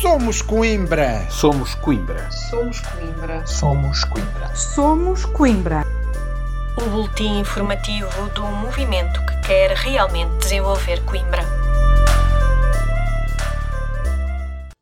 Somos Coimbra. Somos Coimbra. Somos Coimbra. Somos Coimbra. Somos Coimbra. O boletim informativo do movimento que quer realmente desenvolver Coimbra.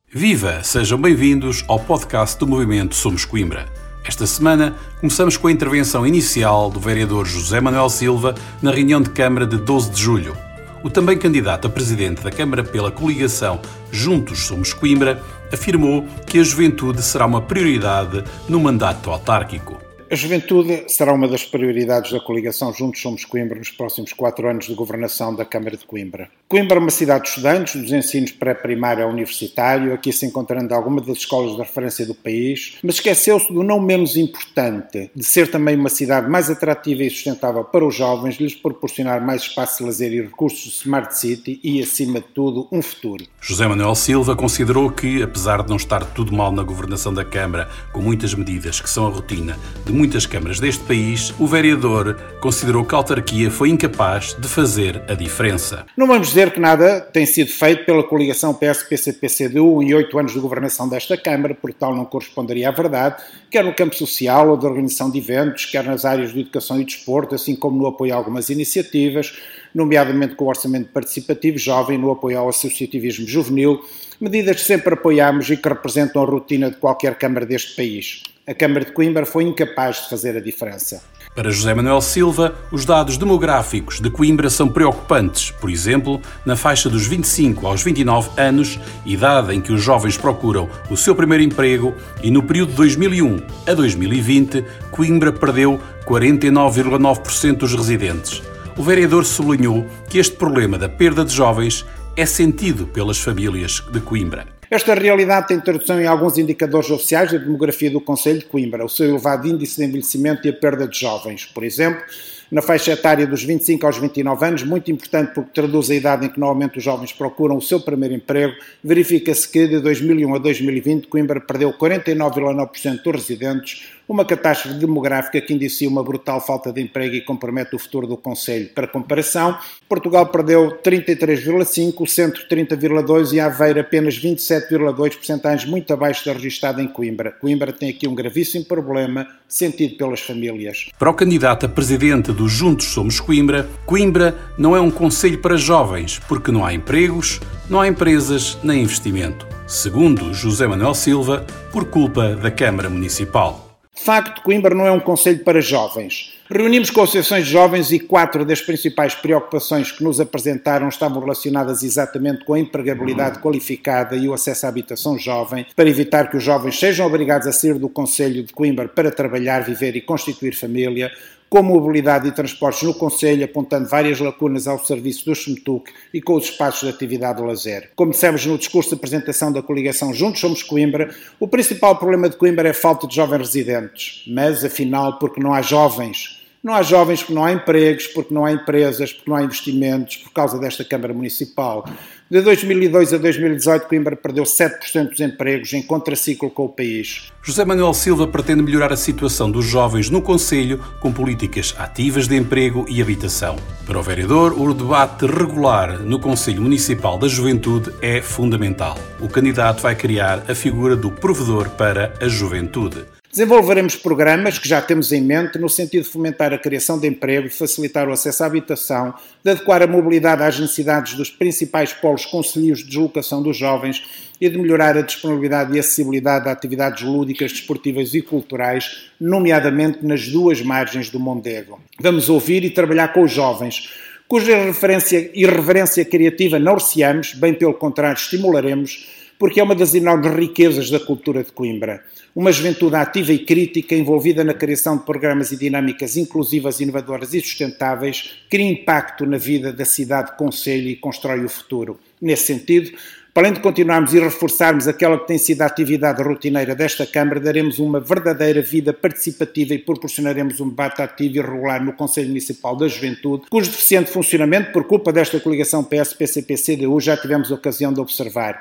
Viva! Sejam bem-vindos ao podcast do movimento Somos Coimbra. Esta semana começamos com a intervenção inicial do vereador José Manuel Silva na reunião de Câmara de 12 de julho. O também candidato a presidente da Câmara pela coligação Juntos Somos Coimbra afirmou que a juventude será uma prioridade no mandato autárquico. A juventude será uma das prioridades da coligação Juntos Somos Coimbra nos próximos quatro anos de governação da Câmara de Coimbra. Coimbra é uma cidade de estudantes, dos ensinos pré-primário ao universitário, aqui se encontrando algumas das escolas de referência do país, mas esqueceu-se do não menos importante, de ser também uma cidade mais atrativa e sustentável para os jovens, lhes proporcionar mais espaço de lazer e recursos de Smart City e, acima de tudo, um futuro. José Manuel Silva considerou que, apesar de não estar tudo mal na governação da Câmara, com muitas medidas que são a rotina de muitas câmaras deste país, o vereador considerou que a autarquia foi incapaz de fazer a diferença. Não vamos dizer que nada tem sido feito pela coligação PS-PCP-CDU em oito anos de governação desta Câmara, porque tal não corresponderia à verdade, quer no campo social ou de organização de eventos, quer nas áreas de educação e desporto, assim como no apoio a algumas iniciativas, nomeadamente com o orçamento participativo jovem, no apoio ao associativismo juvenil, medidas que sempre apoiamos e que representam a rotina de qualquer Câmara deste país. A Câmara de Coimbra foi incapaz de fazer a diferença. Para José Manuel Silva, os dados demográficos de Coimbra são preocupantes. Por exemplo, na faixa dos 25 aos 29 anos, idade em que os jovens procuram o seu primeiro emprego, e no período de 2001 a 2020, Coimbra perdeu 49,9% dos residentes. O vereador sublinhou que este problema da perda de jovens é sentido pelas famílias de Coimbra. Esta realidade tem tradução em alguns indicadores oficiais da demografia do Conselho de Coimbra, o seu elevado índice de envelhecimento e a perda de jovens. Por exemplo, na faixa etária dos 25 aos 29 anos, muito importante porque traduz a idade em que normalmente os jovens procuram o seu primeiro emprego, verifica-se que de 2001 a 2020 Coimbra perdeu 49,9% dos residentes, uma catástrofe demográfica que indicia uma brutal falta de emprego e compromete o futuro do Conselho. Para comparação, Portugal perdeu 33,5%, o Centro 30,2% e a Aveira apenas 27,2%, muito abaixo da registada em Coimbra. Coimbra tem aqui um gravíssimo problema sentido pelas famílias. Para o candidato a presidente do Juntos Somos Coimbra, Coimbra não é um conselho para jovens, porque não há empregos, não há empresas nem investimento. Segundo José Manuel Silva, por culpa da Câmara Municipal. De facto, Coimbra não é um conselho para jovens. Reunimos com associações de jovens e quatro das principais preocupações que nos apresentaram estavam relacionadas exatamente com a empregabilidade qualificada e o acesso à habitação jovem, para evitar que os jovens sejam obrigados a sair do Conselho de Coimbra para trabalhar, viver e constituir família, com mobilidade e transportes no Conselho, apontando várias lacunas ao serviço do SMTUC e com os espaços de atividade de lazer. Como dissemos no discurso de apresentação da coligação Juntos Somos Coimbra, o principal problema de Coimbra é a falta de jovens residentes. Mas, afinal, porque não há jovens não há jovens porque não há empregos, porque não há empresas, porque não há investimentos, por causa desta Câmara Municipal. De 2002 a 2018, Coimbra perdeu 7% dos empregos em contraciclo com o país. José Manuel Silva pretende melhorar a situação dos jovens no Conselho com políticas ativas de emprego e habitação. Para o vereador, o debate regular no Conselho Municipal da Juventude é fundamental. O candidato vai criar a figura do provedor para a juventude. Desenvolveremos programas que já temos em mente no sentido de fomentar a criação de emprego, de facilitar o acesso à habitação, de adequar a mobilidade às necessidades dos principais polos conselhos de deslocação dos jovens e de melhorar a disponibilidade e acessibilidade a atividades lúdicas, desportivas e culturais, nomeadamente nas duas margens do Mondego. Vamos ouvir e trabalhar com os jovens, cuja referência e reverência criativa não receamos, bem pelo contrário, estimularemos porque é uma das enormes riquezas da cultura de Coimbra. Uma juventude ativa e crítica, envolvida na criação de programas e dinâmicas inclusivas, inovadoras e sustentáveis, cria impacto na vida da cidade, conselho e constrói o futuro. Nesse sentido, para além de continuarmos e reforçarmos aquela que tem sido a atividade rotineira desta Câmara, daremos uma verdadeira vida participativa e proporcionaremos um debate ativo e regular no Conselho Municipal da Juventude, cujo deficiente funcionamento, por culpa desta coligação PS-PCP-CDU, já tivemos ocasião de observar.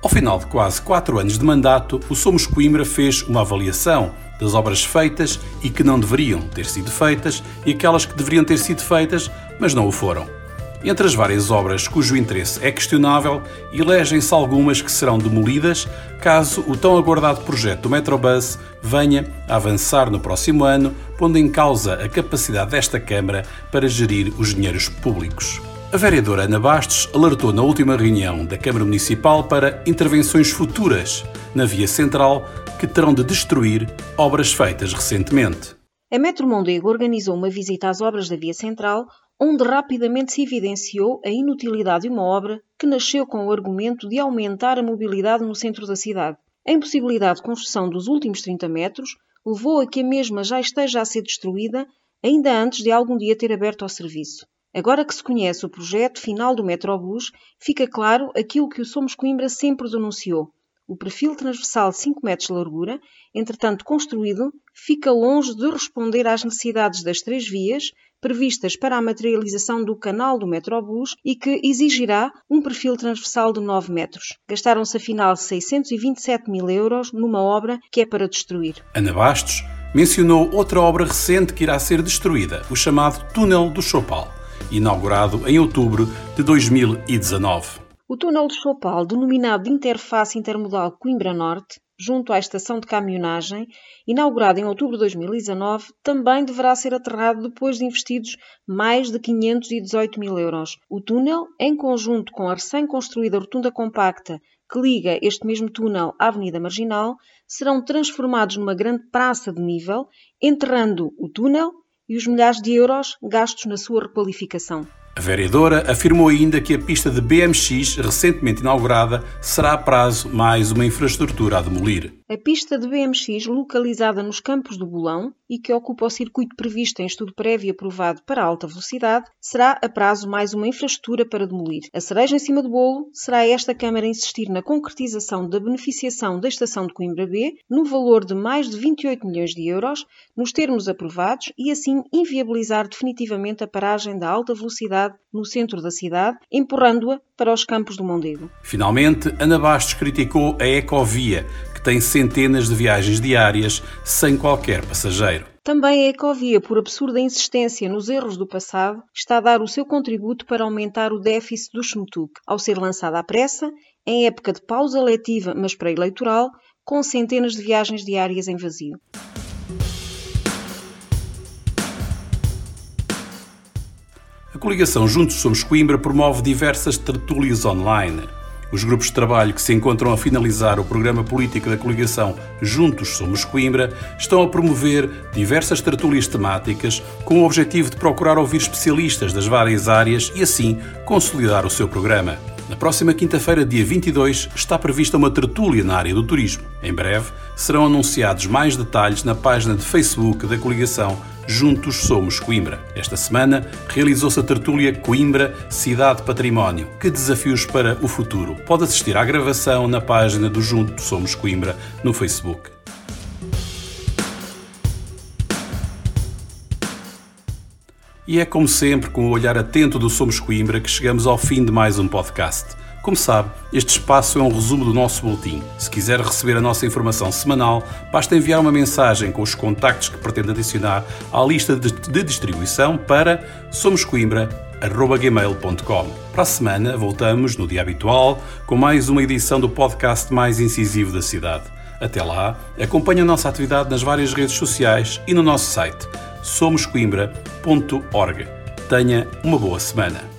Ao final de quase quatro anos de mandato, o Somos Coimbra fez uma avaliação das obras feitas e que não deveriam ter sido feitas e aquelas que deveriam ter sido feitas, mas não o foram. Entre as várias obras cujo interesse é questionável, elegem-se algumas que serão demolidas caso o tão aguardado projeto do Metrobus venha a avançar no próximo ano, pondo em causa a capacidade desta Câmara para gerir os dinheiros públicos. A vereadora Ana Bastos alertou na última reunião da Câmara Municipal para intervenções futuras na via central que terão de destruir obras feitas recentemente. A Metro Mondego organizou uma visita às obras da via central, onde rapidamente se evidenciou a inutilidade de uma obra que nasceu com o argumento de aumentar a mobilidade no centro da cidade. A impossibilidade de construção dos últimos 30 metros levou a que a mesma já esteja a ser destruída ainda antes de algum dia ter aberto ao serviço. Agora que se conhece o projeto final do Metrobus, fica claro aquilo que o Somos Coimbra sempre denunciou. O perfil transversal de 5 metros de largura, entretanto construído, fica longe de responder às necessidades das três vias previstas para a materialização do canal do Metrobus e que exigirá um perfil transversal de 9 metros. Gastaram-se afinal 627 mil euros numa obra que é para destruir. Ana Bastos mencionou outra obra recente que irá ser destruída, o chamado Túnel do Chopal inaugurado em outubro de 2019. O túnel de Chopal, denominado de Interface Intermodal Coimbra Norte, junto à estação de caminhonagem, inaugurado em outubro de 2019, também deverá ser aterrado depois de investidos mais de 518 mil euros. O túnel, em conjunto com a recém-construída rotunda compacta que liga este mesmo túnel à Avenida Marginal, serão transformados numa grande praça de nível, enterrando o túnel e os milhares de euros gastos na sua requalificação. A vereadora afirmou ainda que a pista de BMX, recentemente inaugurada, será a prazo mais uma infraestrutura a demolir. A pista de BMX, localizada nos Campos do Bolão e que ocupa o circuito previsto em estudo prévio aprovado para alta velocidade, será a prazo mais uma infraestrutura para demolir. A cereja em cima do bolo será esta Câmara insistir na concretização da beneficiação da estação de Coimbra B no valor de mais de 28 milhões de euros, nos termos aprovados, e assim inviabilizar definitivamente a paragem da alta velocidade cidade, no centro da cidade, empurrando-a para os campos do Mondego. Finalmente, Ana Bastos criticou a Ecovia, tem centenas de viagens diárias sem qualquer passageiro. Também a Ecovia, por absurda insistência nos erros do passado, está a dar o seu contributo para aumentar o déficit do Schmutuk, ao ser lançada à pressa, em época de pausa letiva, mas pré-eleitoral, com centenas de viagens diárias em vazio. A coligação Juntos Somos Coimbra promove diversas tertúlias online. Os grupos de trabalho que se encontram a finalizar o programa político da coligação Juntos Somos Coimbra estão a promover diversas tertúlias temáticas com o objetivo de procurar ouvir especialistas das várias áreas e assim consolidar o seu programa. Na próxima quinta-feira, dia 22, está prevista uma tertúlia na área do turismo. Em breve, serão anunciados mais detalhes na página de Facebook da coligação Juntos Somos Coimbra. Esta semana realizou-se a tertúlia Coimbra Cidade Património. Que desafios para o futuro? Pode assistir à gravação na página do Juntos Somos Coimbra no Facebook. E é como sempre, com o olhar atento do Somos Coimbra, que chegamos ao fim de mais um podcast. Como sabe, este espaço é um resumo do nosso boletim. Se quiser receber a nossa informação semanal, basta enviar uma mensagem com os contactos que pretende adicionar à lista de, distribuição para somoscoimbra.gmail.com. Para a semana, voltamos, no dia habitual, com mais uma edição do podcast mais incisivo da cidade. Até lá, acompanhe a nossa atividade nas várias redes sociais e no nosso site somoscoimbra.org. Tenha uma boa semana.